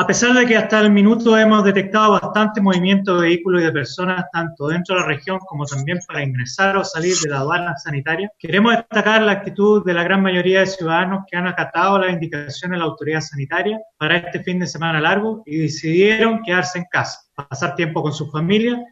A pesar de que hasta el minuto hemos detectado bastante movimiento de vehículos y de personas, tanto dentro de la región como también para ingresar o salir de la aduana sanitaria, queremos destacar la actitud de la gran mayoría de ciudadanos que han acatado las indicaciones de la autoridad sanitaria para este fin de semana largo y decidieron quedarse en casa, pasar tiempo con su familia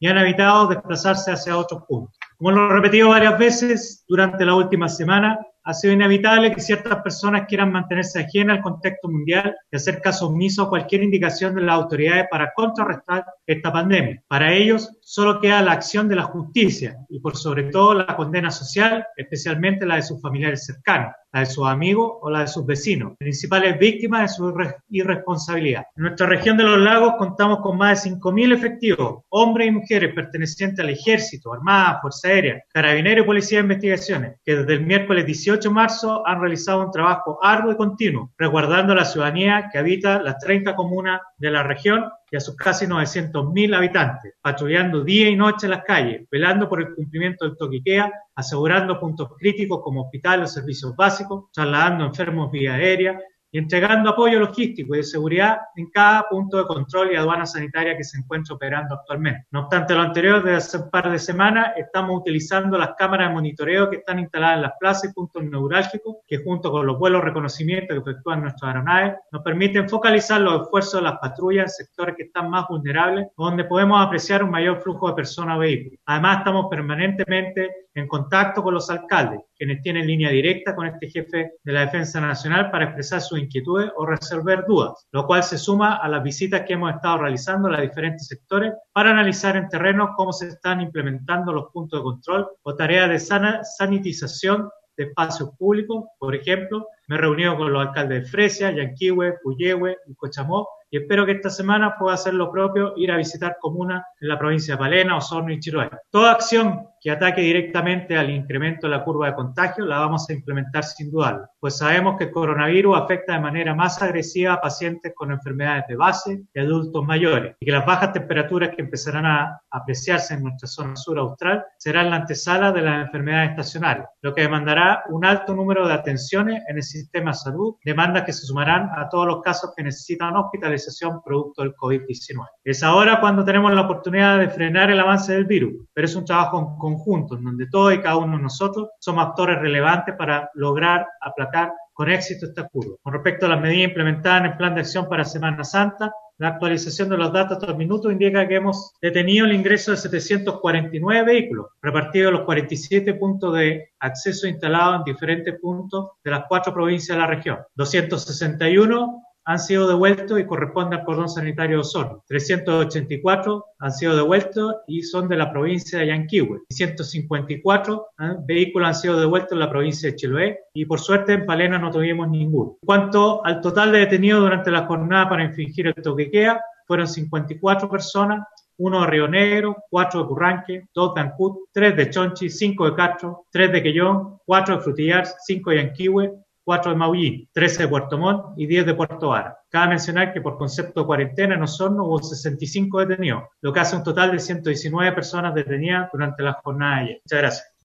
y han evitado desplazarse hacia otros puntos. Como lo he repetido varias veces durante la última semana, ha sido inevitable que ciertas personas quieran mantenerse ajenas al contexto mundial y hacer caso omiso a cualquier indicación de las autoridades para contrarrestar esta pandemia. Para ellos solo queda la acción de la justicia y por sobre todo la condena social, especialmente la de sus familiares cercanos la de sus amigos o la de sus vecinos, principales víctimas de su irresponsabilidad. En nuestra región de los lagos contamos con más de 5.000 efectivos, hombres y mujeres pertenecientes al Ejército, Armada, Fuerza Aérea, Carabineros y Policía de Investigaciones, que desde el miércoles 18 de marzo han realizado un trabajo arduo y continuo, resguardando la ciudadanía que habita las 30 comunas de la región y a sus casi 900.000 habitantes, patrullando día y noche en las calles, velando por el cumplimiento del toquiquea, asegurando puntos críticos como hospitales o servicios básicos, trasladando enfermos vía aérea, y entregando apoyo logístico y de seguridad en cada punto de control y aduana sanitaria que se encuentra operando actualmente. No obstante lo anterior, desde hace un par de semanas estamos utilizando las cámaras de monitoreo que están instaladas en las plazas y puntos neurálgicos que junto con los vuelos reconocimiento que efectúan nuestras aeronaves nos permiten focalizar los esfuerzos de las patrullas en sectores que están más vulnerables, donde podemos apreciar un mayor flujo de personas o vehículos. Además, estamos permanentemente en contacto con los alcaldes, quienes tienen línea directa con este jefe de la Defensa Nacional para expresar sus inquietudes o resolver dudas, lo cual se suma a las visitas que hemos estado realizando a los diferentes sectores para analizar en terreno cómo se están implementando los puntos de control o tareas de sanitización de espacios públicos. Por ejemplo, me he reunido con los alcaldes de Fresia, Yanquihue, Puyehue y Cochamó y espero que esta semana pueda hacer lo propio, ir a visitar comunas en la provincia de Palena, Osorno y Chiloé. Toda acción que ataque directamente al incremento de la curva de contagio la vamos a implementar sin duda, pues sabemos que el coronavirus afecta de manera más agresiva a pacientes con enfermedades de base y adultos mayores, y que las bajas temperaturas que empezarán a apreciarse en nuestra zona sur austral serán la antesala de las enfermedades estacionales, lo que demandará un alto número de atenciones en el sistema de salud, demandas que se sumarán a todos los casos que necesitan hospitalización producto del COVID-19. Es ahora cuando tenemos la oportunidad de frenar el avance del virus, pero es un trabajo en conjunto en donde todos y cada uno de nosotros somos actores relevantes para lograr aplacar con éxito esta curva. Con respecto a las medidas implementadas en el Plan de Acción para Semana Santa, la actualización de los datos hasta el minuto indica que hemos detenido el ingreso de 749 vehículos, repartidos en los 47 puntos de acceso instalados en diferentes puntos de las cuatro provincias de la región. 261 han sido devueltos y corresponden al cordón sanitario de Osorno. 384 han sido devueltos y son de la provincia de Yanquihue. 154 ¿eh? vehículos han sido devueltos en la provincia de Chiloé y por suerte en Palena no tuvimos ninguno. En cuanto al total de detenidos durante la jornada para infringir el toquequea, fueron 54 personas, uno de Río Negro, cuatro de Curranque, dos de Ancut, tres de Chonchi, cinco de Castro, tres de Quellón, cuatro de Frutillar, cinco de Yanquihue, 4 de Maullín, 13 de Puerto Montt y 10 de Puerto Vara. Cabe mencionar que por concepto de cuarentena en Osorno hubo 65 detenidos, lo que hace un total de 119 personas detenidas durante la jornada de ayer. Muchas gracias.